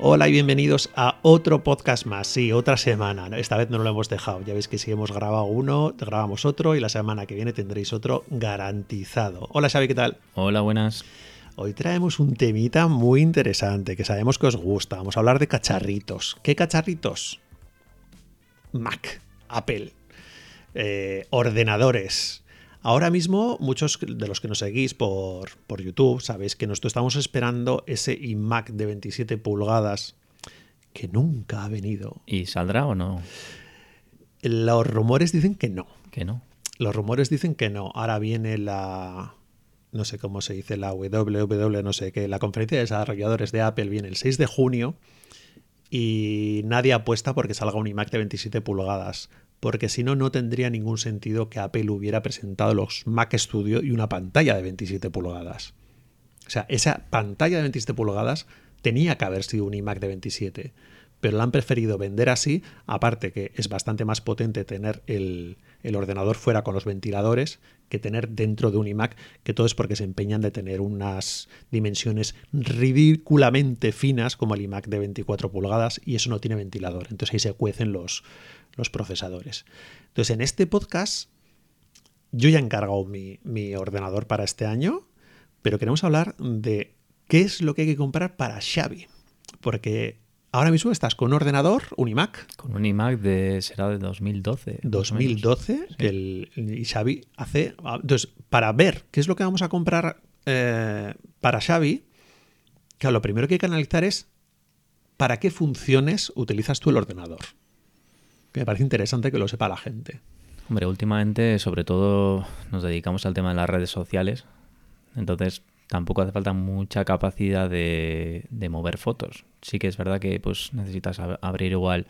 Hola y bienvenidos a otro podcast más. Sí, otra semana. Esta vez no lo hemos dejado. Ya veis que si hemos grabado uno, grabamos otro y la semana que viene tendréis otro garantizado. Hola Xavi, ¿qué tal? Hola, buenas. Hoy traemos un temita muy interesante que sabemos que os gusta. Vamos a hablar de cacharritos. ¿Qué cacharritos? Mac, Apple, eh, ordenadores. Ahora mismo, muchos de los que nos seguís por, por YouTube sabéis que nosotros estamos esperando ese iMac de 27 pulgadas que nunca ha venido. ¿Y saldrá o no? Los rumores dicen que no. Que no. Los rumores dicen que no. Ahora viene la. No sé cómo se dice, la WWW, no sé qué. La conferencia de desarrolladores de Apple viene el 6 de junio y nadie apuesta porque salga un iMac de 27 pulgadas. Porque si no, no tendría ningún sentido que Apple hubiera presentado los Mac Studio y una pantalla de 27 pulgadas. O sea, esa pantalla de 27 pulgadas tenía que haber sido un iMac de 27 pero la han preferido vender así, aparte que es bastante más potente tener el, el, ordenador fuera con los ventiladores que tener dentro de un iMac, que todo es porque se empeñan de tener unas dimensiones ridículamente finas como el iMac de 24 pulgadas y eso no tiene ventilador, entonces ahí se cuecen los, los procesadores. Entonces en este podcast yo ya he encargado mi, mi ordenador para este año, pero queremos hablar de qué es lo que hay que comprar para Xavi, porque Ahora mismo estás con un ordenador, un iMac. Con un iMac de será de 2012. 2012. Sí. El, y Xavi hace. Entonces, para ver qué es lo que vamos a comprar eh, para Xavi, claro, lo primero que hay que analizar es para qué funciones utilizas tú el ordenador. Que me parece interesante que lo sepa la gente. Hombre, últimamente, sobre todo, nos dedicamos al tema de las redes sociales. Entonces, tampoco hace falta mucha capacidad de, de, mover fotos. Sí que es verdad que pues necesitas ab abrir igual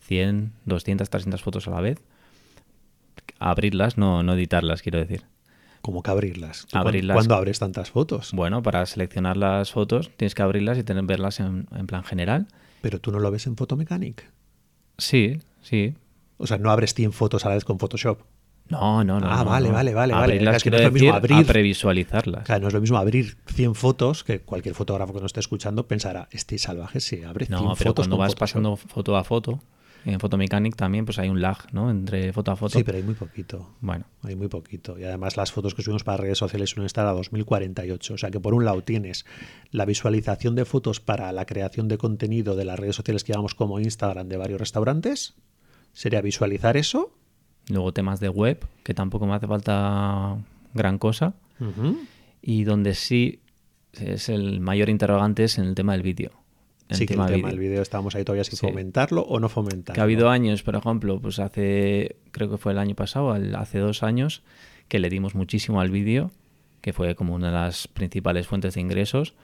100, 200, 300 fotos a la vez. Abrirlas, no, no editarlas, quiero decir. ¿Cómo que abrirlas? abrirlas ¿Cuándo abres tantas fotos? Bueno, para seleccionar las fotos tienes que abrirlas y tener, verlas en, en plan general. ¿Pero tú no lo ves en Photomechanic? Sí, sí. O sea, no abres 100 fotos a la vez con Photoshop. No, no, no. Ah, no, vale, no. vale, vale, Abrirlas, vale. Es que no es lo mismo abrir. a previsualizarlas. Claro, no es lo mismo abrir 100 fotos que cualquier fotógrafo que nos esté escuchando pensará, este salvaje se abre 100 No, pero fotos cuando vas Photoshop". pasando foto a foto, en Photomechanic también pues hay un lag, ¿no? Entre foto a foto. Sí, pero hay muy poquito. Bueno, Hay muy poquito. Y además las fotos que subimos para redes sociales suelen estar a 2048. O sea que por un lado tienes la visualización de fotos para la creación de contenido de las redes sociales que llamamos como Instagram de varios restaurantes. Sería visualizar eso. Luego temas de web, que tampoco me hace falta gran cosa. Y donde sí es el mayor interrogante es en el tema del vídeo. Sí, que el tema del vídeo estamos ahí todavía sin Sí. fomentarlo o no fomentarlo. Que ha habido años, por ejemplo, pues hace, creo que fue el año pasado, hace dos años, que le dimos muchísimo al vídeo, que fue como una de las principales fuentes de ingresos.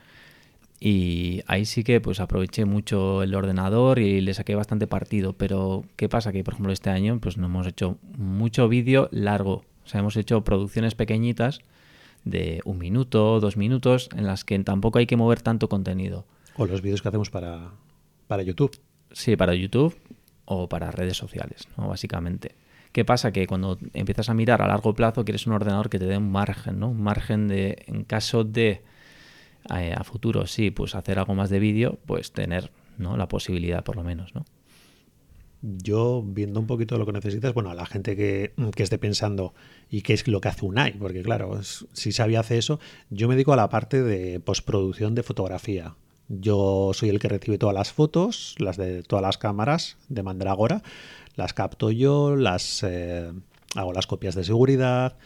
Y ahí sí que pues aproveché mucho el ordenador y le saqué bastante partido. Pero ¿qué pasa? Que por ejemplo este año pues no hemos hecho mucho vídeo largo. O sea, hemos hecho producciones pequeñitas de un minuto, dos minutos, en las que tampoco hay que mover tanto contenido. O los vídeos que hacemos para, para YouTube. Sí, para YouTube o para redes sociales, ¿no? Básicamente. ¿Qué pasa? Que cuando empiezas a mirar a largo plazo quieres un ordenador que te dé un margen, ¿no? Un margen de, en caso de eh, a futuro, sí, pues hacer algo más de vídeo, pues tener, ¿no? La posibilidad por lo menos, ¿no? Yo, viendo un poquito lo que necesitas, bueno, a la gente que, que esté pensando y qué es lo que hace Unai, porque claro, si Xavi hace eso, yo me dedico a la parte de postproducción de fotografía. Yo soy el que recibe todas las fotos, las de todas las cámaras de Mandragora, las capto yo, las eh, hago las copias de seguridad,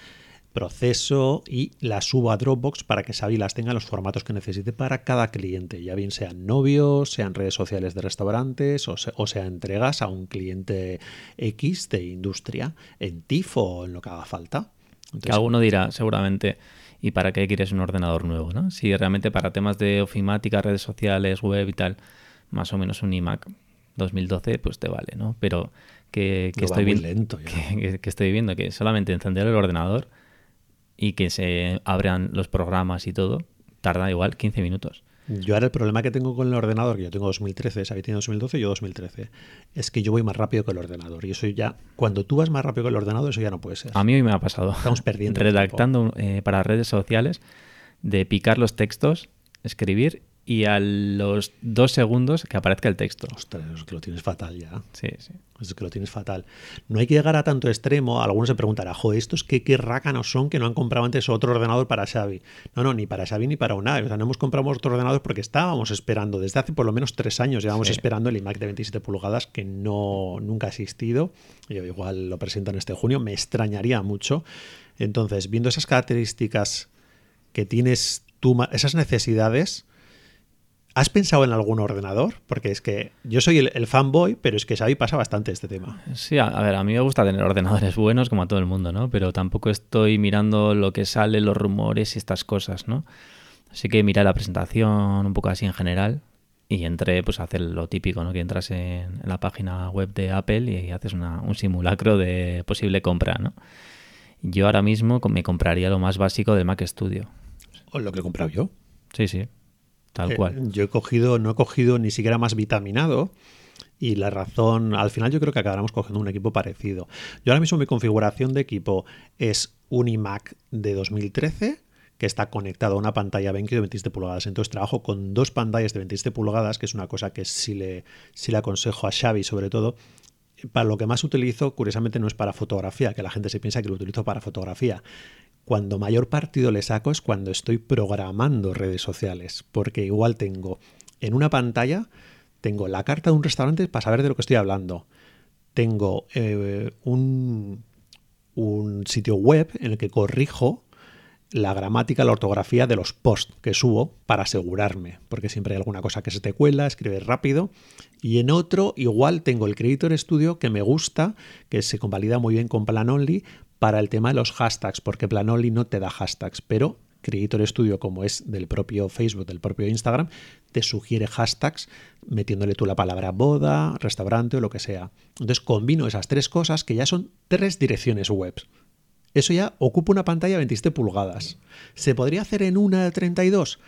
proceso y las subo a Dropbox para que Xavi las tenga en los formatos que necesite para cada cliente, ya bien sean novios, sean redes sociales de restaurantes o, se- o sea entregas a un cliente X de industria en TIFF o en lo que haga falta. Que alguno dirá, seguramente, ¿y para qué quieres un ordenador nuevo, no? Si realmente para temas de ofimática, redes sociales, web y tal, más o menos un iMac 2012, pues te vale, ¿no? Pero que, que No va estoy muy viendo lento ya. que, que- que estoy viendo que solamente encender el ordenador y que se abran los programas y todo, tarda igual 15 minutos. Yo ahora el problema que tengo con el ordenador, que yo tengo 2013, Xavi tiene 2012, yo 2013, es que yo voy más rápido que el ordenador. Y eso ya, cuando tú vas más rápido que el ordenador, eso ya no puede ser. A mí hoy me ha pasado. Estamos perdiendo Redactando eh, para redes sociales, de picar los textos, escribir y a los dos segundos que aparezca el texto. Ostras, es que lo tienes fatal ya. Sí, sí. Es que lo tienes fatal. No hay que llegar a tanto extremo. Algunos se preguntarán, joder, ¿estos qué, qué rácanos son que no han comprado antes otro ordenador para Xavi? No, no, ni para Xavi ni para una. O sea, no hemos comprado otro ordenador porque estábamos esperando, desde hace por lo menos tres años, llevamos Sí. esperando el iMac de 27 pulgadas que no nunca ha existido. Yo igual lo presentan este junio, me extrañaría mucho. Entonces, viendo esas características que tienes tú, esas necesidades, ¿has pensado en algún ordenador? Porque es que yo soy el, el fanboy, pero es que Xavi pasa bastante este tema. Sí, a, a ver, a mí me gusta tener ordenadores buenos como a todo el mundo, ¿no? Pero tampoco estoy mirando lo que sale, los rumores y estas cosas, ¿no? Así que miré la presentación un poco así en general y entré pues a hacer lo típico, ¿no? Que entras en, en la página web de Apple y haces una- un simulacro de posible compra, ¿no? Yo ahora mismo me compraría lo más básico del Mac Studio. O lo que he comprado yo. Sí, sí, tal Eh, cual. yo he cogido, no he cogido ni siquiera más vitaminado. Y la razón, al final yo creo que acabaremos cogiendo un equipo parecido. Yo ahora mismo mi configuración de equipo es un iMac de 2013 que está conectado a una pantalla BenQ de 27 pulgadas. Entonces trabajo con dos pantallas de 27 pulgadas, que es una cosa que sí le, sí le aconsejo a Xavi sobre todo. Para lo que más utilizo, curiosamente, no es para fotografía, que la gente se piensa que lo utilizo para fotografía. Cuando mayor partido le saco es cuando estoy programando redes sociales, porque igual tengo en una pantalla, tengo la carta de un restaurante para saber de lo que estoy hablando. Tengo eh, un, un sitio web en el que corrijo la gramática, la ortografía de los posts que subo para asegurarme, porque siempre hay alguna cosa que se te cuela, escribes rápido. Y en otro, igual tengo el Creator Studio que me gusta, que se convalida muy bien con Planonly para el tema de los hashtags, porque Planonly no te da hashtags, pero Creator Studio, como es del propio Facebook, del propio Instagram, te sugiere hashtags metiéndole tú la palabra boda, restaurante o lo que sea. Entonces combino esas tres cosas que ya son tres direcciones web. Eso ya ocupa una pantalla de 27 pulgadas. ¿Se podría hacer en una de 32?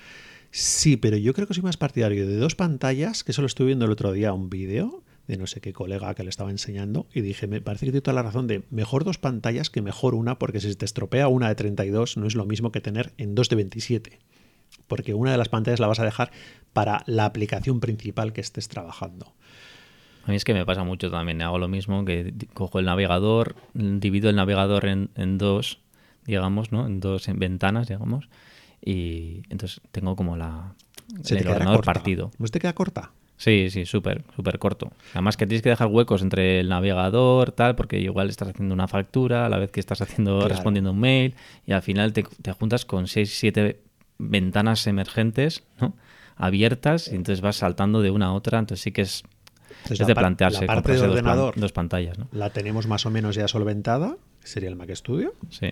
Sí, pero yo creo que soy más partidario de dos pantallas, que solo estuve viendo el otro día un vídeo de no sé qué colega que le estaba enseñando y dije, me parece que tiene toda la razón de mejor dos pantallas que mejor una, porque si se te estropea una de 32 no es lo mismo que tener en dos de 27, porque una de las pantallas la vas a dejar para la aplicación principal que estés trabajando. A mí es que me pasa mucho también. Hago lo mismo, que cojo el navegador, divido el navegador en, en dos, digamos, ¿no? En dos en ventanas, digamos. Y entonces tengo como la, Se el ordenador corta. partido. ¿No se te queda corta? Sí, sí, súper, súper corto. Además que tienes que dejar huecos entre el navegador, tal, porque igual estás haciendo una factura a la vez que estás haciendo Claro. respondiendo un mail y al final te, te juntas con seis, siete ventanas emergentes, ¿no? Abiertas y entonces vas saltando de una a otra. Entonces sí que es, Entonces, es de plantearse la parte de dos, ordenador dos pantallas, ¿no? la tenemos más o menos ya solventada, sería el Mac Studio. Sí.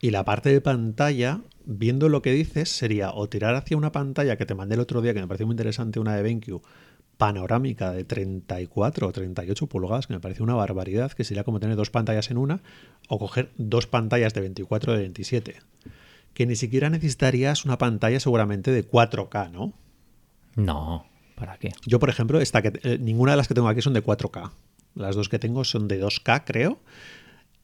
Y la parte de pantalla, viendo lo que dices, sería o tirar hacia una pantalla que te mandé el otro día, que me pareció muy interesante, una de BenQ, panorámica de 34 o 38 pulgadas, que me pareció una barbaridad, que sería como tener dos pantallas en una, o coger dos pantallas de 24 o de 27. Que ni siquiera necesitarías una pantalla seguramente de 4K, ¿no? No, ¿para qué? Yo, por ejemplo, esta que, eh, ninguna de las que tengo aquí son de 4K. Las dos que tengo son de 2K, creo.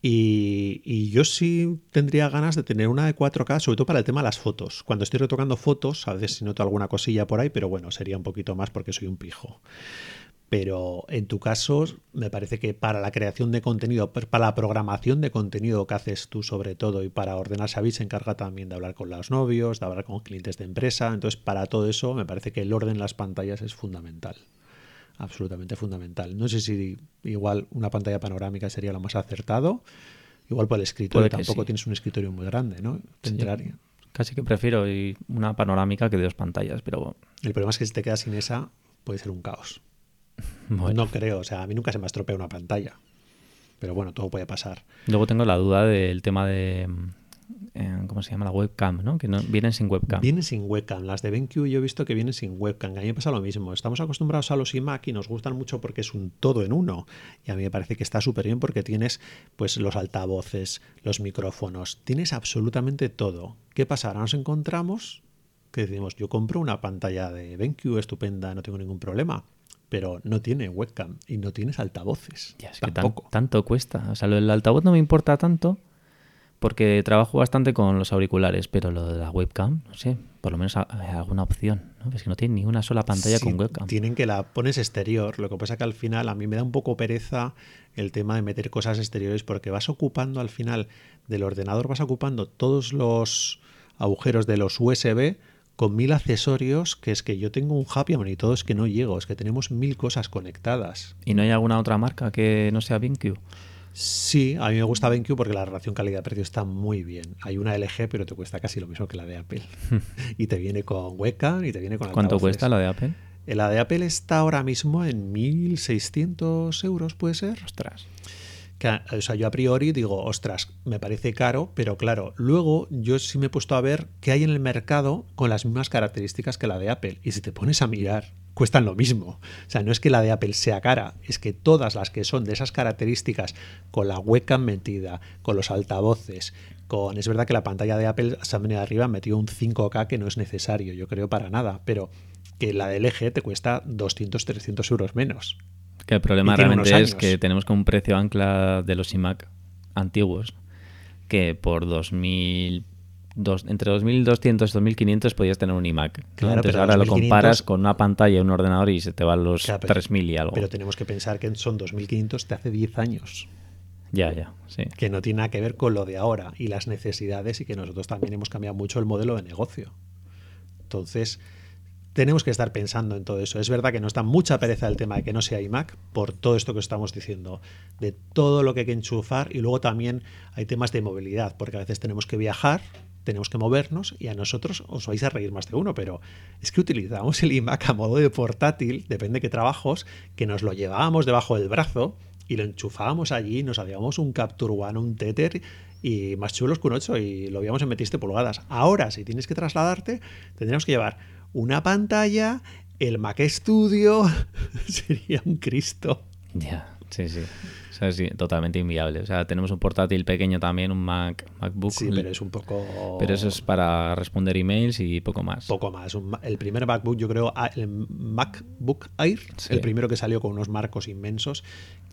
Y, y yo sí tendría ganas de tener una de 4K, sobre todo para el tema de las fotos. Cuando estoy retocando fotos, a veces noto alguna cosilla por ahí, pero bueno, sería un poquito más porque soy un pijo. Pero en tu caso, me parece que para la creación de contenido, para la programación de contenido que haces tú sobre todo y para ordenar Xavi se encarga también de hablar con los novios, de hablar con clientes de empresa. Entonces, para todo eso, me parece que el orden en las pantallas es fundamental. Absolutamente fundamental. No sé si igual una pantalla panorámica sería lo más acertado. Igual por el escritorio, tampoco sí. tienes un escritorio muy grande, ¿no? Sí. Casi que prefiero una panorámica que dos pantallas, pero El problema es que si te quedas sin esa, puede ser un caos. Bueno. No creo, o sea, a mí nunca se me ha estropeado una pantalla. Pero bueno, todo puede pasar. Luego tengo la duda del tema de. mm, eh, ¿Cómo se llama? La webcam, ¿no? Que no, vienen sin webcam. Vienen sin webcam. Las de BenQ yo he visto que vienen sin webcam. A mí me pasa lo mismo. Estamos acostumbrados a los iMac y nos gustan mucho porque es un todo en uno. Y a mí me parece que está súper bien porque tienes pues los altavoces, los micrófonos, tienes absolutamente todo. ¿Qué pasa? Ahora nos encontramos que decimos, yo compro una pantalla de BenQ estupenda, no tengo ningún problema. Pero no tiene webcam y no tienes altavoces. Ya, es que tan- Tampoco. tanto cuesta. O sea, lo del altavoz no me importa tanto porque trabajo bastante con los auriculares, pero lo de la webcam, no sé, por lo menos alguna opción, ¿no? Es que no tiene ni una sola pantalla con webcam. Tienen que la pones exterior, lo que pasa que al final a mí me da un poco pereza el tema de meter cosas exteriores porque vas ocupando al final del ordenador, vas ocupando todos los agujeros de los USB con mil accesorios, que es que yo tengo un Happy y todo es que no llego, es que tenemos mil cosas conectadas. ¿Y no hay alguna otra marca que no sea BenQ? Sí, a mí me gusta BenQ porque la relación calidad-precio está muy bien. Hay una LG, pero te cuesta casi lo mismo que la de Apple. y te viene con webcam y te viene con ¿Cuánto cuesta la de Apple? La de Apple está ahora mismo en 1.600 euros, ¿puede ser? Ostras. O sea, yo a priori digo, ostras, me parece caro, pero claro, luego yo sí me he puesto a ver qué hay en el mercado con las mismas características que la de Apple. Y si te pones a mirar cuestan lo mismo. O sea, no es que la de Apple sea cara, es que todas las que son de esas características, con la webcam metida, con los altavoces, con... Es verdad que la pantalla de Apple se ha venido arriba, metido un 5K que no es necesario, yo creo, para nada, pero que la de LG te cuesta 200, 300 euros menos. Que el problema realmente es que tenemos con un precio ancla de los iMac antiguos, que por 2000 entre 2.200 y 2.500 podías tener un iMac. Claro, pero ahora lo comparas con una pantalla y un ordenador y se te van los 3.000 y algo. Pero tenemos que pensar que son 2.500 de hace 10 años. Ya, ya, sí. Que no tiene nada que ver con lo de ahora y las necesidades y que nosotros también hemos cambiado mucho el modelo de negocio. Entonces, tenemos que estar pensando en todo eso. Es verdad que nos da mucha pereza el tema de que no sea iMac por todo esto que estamos diciendo, de todo lo que hay que enchufar y luego también hay temas de movilidad, porque a veces tenemos que viajar tenemos que movernos y a nosotros os vais a reír más de uno, pero es que utilizamos el iMac a modo de portátil, depende de qué trabajos, que nos lo llevábamos debajo del brazo y lo enchufábamos allí, nos hacíamos un Capture One, un Tether y más chulos que un 8 y lo veíamos en 27 pulgadas. Ahora, si tienes que trasladarte, tendríamos que llevar una pantalla, el Mac Studio, sería un Cristo. Ya, sí, sí es totalmente inviable. O sea, tenemos un portátil pequeño también, un Mac, MacBook. Sí, pero es un poco... Pero eso es para responder emails y poco más. Poco más. el primer MacBook, yo creo, ah, el MacBook Air, el primero que salió con unos marcos inmensos,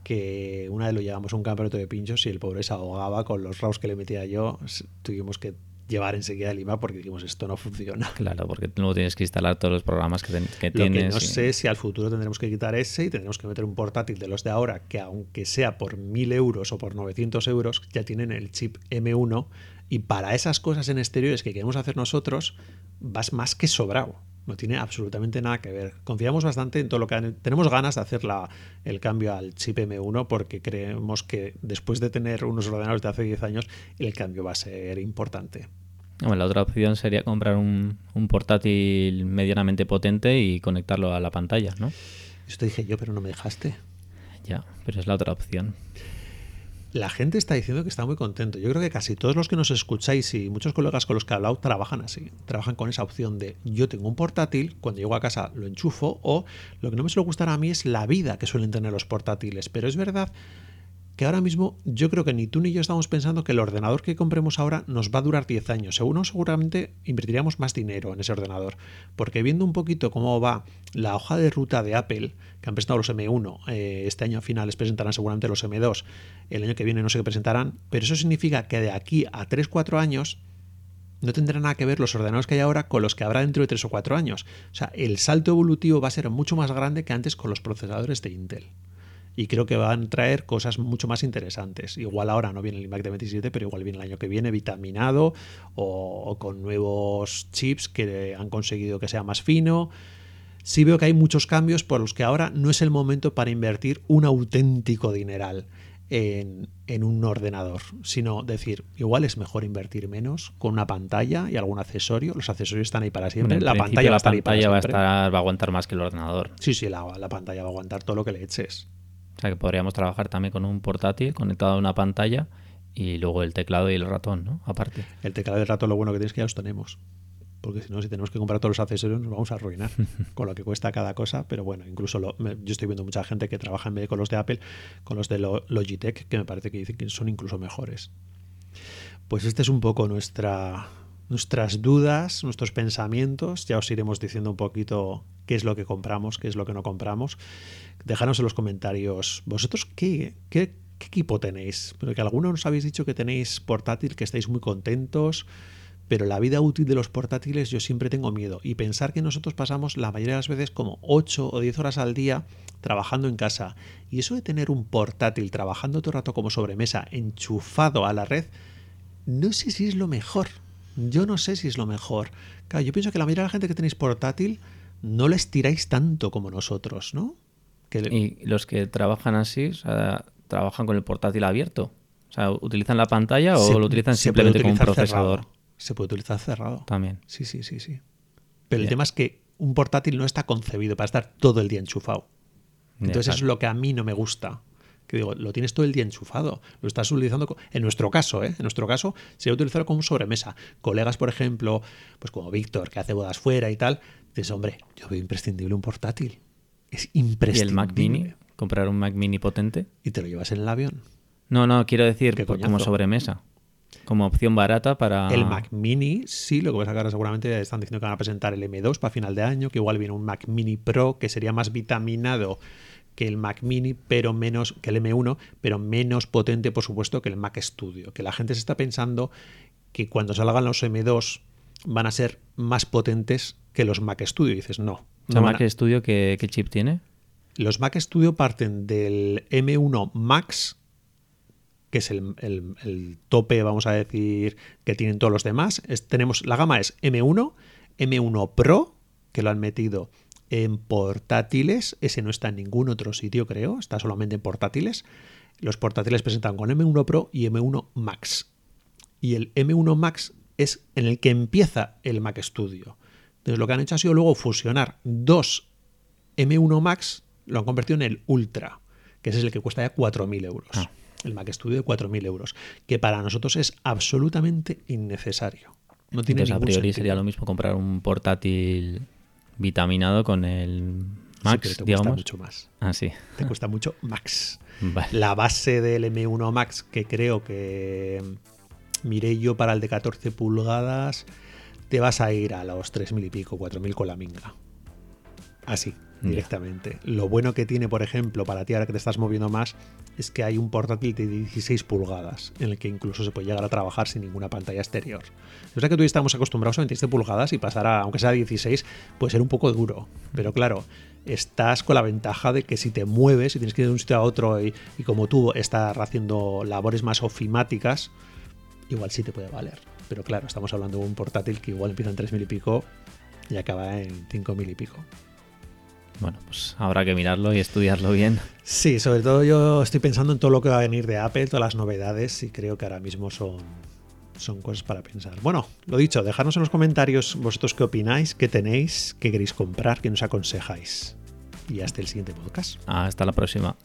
que una vez lo llevamos a un campeonato de pinchos y el pobre se ahogaba con los RAWs que le metía yo. Tuvimos que llevar enseguida el IMAP porque dijimos esto no funciona. Claro, porque luego tienes que instalar todos los programas que, que Lo tienes. Que no sé si al futuro tendremos que quitar ese y tendremos que meter un portátil de los de ahora que aunque sea por 1000 euros o por 900 euros ya tienen el chip M1 y para esas cosas en exteriores que queremos hacer nosotros vas más que sobrado. No tiene absolutamente nada que ver. Confiamos bastante en todo lo que tenemos ganas de hacer la, el cambio al chip M1 porque creemos que después de tener unos ordenadores de hace 10 años el cambio va a ser importante. la otra opción sería comprar un, un, portátil medianamente potente y conectarlo a la pantalla, ¿no? Eso te dije yo, pero no me dejaste. Ya, pero es la otra opción. La gente está diciendo que está muy contento. Yo creo que casi todos los que nos escucháis y muchos colegas con los que he hablado trabajan así. Trabajan con esa opción de yo tengo un portátil, cuando llego a casa lo enchufo o lo que no me suele gustar a mí es la vida que suelen tener los portátiles. Pero es verdad que ahora mismo yo creo que ni tú ni yo estamos pensando que el ordenador que compremos ahora nos va a durar 10 años. Según seguramente invertiríamos más dinero en ese ordenador. Porque viendo un poquito cómo va la hoja de ruta de Apple, que han presentado los M1, eh, este año a finales presentarán seguramente los M2, el año que viene no sé qué presentarán, pero eso significa que de aquí a 3-4 años no tendrá nada que ver los ordenadores que hay ahora con los que habrá dentro de 3 o 4 años. O sea, el salto evolutivo va a ser mucho más grande que antes con los procesadores de Intel y creo que van a traer cosas mucho más interesantes. Igual ahora no viene el iMac de 27, pero igual viene el año que viene vitaminado o, con nuevos chips que han conseguido que sea más fino. Sí veo que hay muchos cambios por los que ahora no es el momento para invertir un auténtico dineral en, un ordenador, sino decir, igual es mejor invertir menos con una pantalla y algún accesorio. Los accesorios están ahí para siempre. la pantalla, va, a estar va, a estar, va a aguantar más que el ordenador. Sí, sí, la, la pantalla va a aguantar todo lo que le eches. O sea que podríamos trabajar también con un portátil conectado a una pantalla y luego el teclado y el ratón, ¿no? Aparte. El teclado y el ratón lo bueno que tienes que ya los tenemos. Porque si no, si tenemos que comprar todos los accesorios, nos vamos a arruinar con lo que cuesta cada cosa. Pero bueno, incluso lo, yo estoy viendo mucha gente que trabaja en vez de con los de Apple, con los de Logitech, que me parece que dicen que son incluso mejores. Pues este es un poco nuestra, nuestras dudas, nuestros pensamientos. Ya os iremos diciendo un poquito qué es lo que compramos, qué es lo que no compramos. Déjanos en los comentarios, ¿vosotros qué, qué, ¿qué equipo tenéis? Pero que algunos nos habéis dicho que tenéis portátil, que estáis muy contentos, pero la vida útil de los portátiles yo siempre tengo miedo. Y pensar que nosotros pasamos la mayoría de las veces como 8 o 10 horas al día trabajando en casa. Y eso de tener un portátil trabajando todo el rato como sobremesa, enchufado a la red, no sé si es lo mejor. Yo no sé si es lo mejor. Claro, yo pienso que la mayoría de la gente que tenéis portátil no les tiráis tanto como nosotros, ¿no? Y los que trabajan así, o sea, trabajan con el portátil abierto. O sea, ¿utilizan la pantalla o lo utilizan simplemente como un procesador? Se puede utilizar cerrado. También. Sí, sí, sí, sí. Pero el tema es que un portátil no está concebido para estar todo el día enchufado. Entonces eso es lo que a mí no me gusta. Que digo, lo tienes todo el día enchufado. Lo estás utilizando, en nuestro caso, ¿eh? En nuestro caso, sería utilizarlo como sobremesa. Colegas, por ejemplo, pues como Víctor, que hace bodas fuera y tal, dices, hombre, yo veo imprescindible un portátil. Es imprescindible. ¿Y el Mac Mini? ¿Comprar un Mac Mini potente? ¿Y te lo llevas en el avión? No, no, quiero decir como sobremesa. Como opción barata para. El Mac Mini, sí, lo que pasa es que ahora seguramente están diciendo que van a presentar el M2 para final de año, que igual viene un Mac Mini Pro que sería más vitaminado que el Mac Mini, pero menos que el M1, pero menos potente, por supuesto, que el Mac Studio. Que la gente se está pensando que cuando salgan los M2 van a ser más potentes que los Mac Studio. Y dices, no. ¿El Mac Studio ¿qué, chip tiene? Los Mac Studio parten del M1 Max, que es el, tope, vamos a decir, que tienen todos los demás. tenemos, la gama es M1, M1 Pro, que lo han metido en portátiles. Ese no está en ningún otro sitio, creo. Está solamente en portátiles. Los portátiles presentan con M1 Pro y M1 Max. Y el M1 Max es en el que empieza el Mac Studio. Entonces lo que han hecho ha sido luego fusionar dos M1 Max, lo han convertido en el Ultra, que ese es el que cuesta ya 4.000 euros. Ah. El Mac Studio de 4.000 euros, que para nosotros es absolutamente innecesario. No tiene Entonces, a priori sería lo mismo comprar un portátil vitaminado con el Max, sí, te cuesta mucho más. Ah, sí. Te cuesta mucho Max. La base del M1 Max, que creo que miré yo para el de 14 pulgadas, te vas a ir a los 3.000 y pico, 4.000 con la minga. Así, directamente. Lo bueno que tiene, por ejemplo, para ti ahora que te estás moviendo más, es que hay un portátil de 16 pulgadas, en el que incluso se puede llegar a trabajar sin ninguna pantalla exterior. O sea que tú y estamos acostumbrados a 27 pulgadas y pasar a, aunque sea 16, puede ser un poco duro. Pero claro, estás con la ventaja de que si te mueves y tienes que ir de un sitio a otro y, y como tú estás haciendo labores más ofimáticas, igual sí te puede valer. Pero claro, estamos hablando de un portátil que igual empieza en 3.000 y pico y acaba en 5.000 y pico. Bueno, pues habrá que mirarlo y estudiarlo bien. Sí, sobre todo yo estoy pensando en todo lo que va a venir de Apple, todas las novedades, y creo que ahora mismo son, son cosas para pensar. Bueno, lo dicho, dejadnos en los comentarios vosotros qué opináis, qué tenéis, qué queréis comprar, qué nos aconsejáis. Y hasta el siguiente podcast. Hasta la próxima.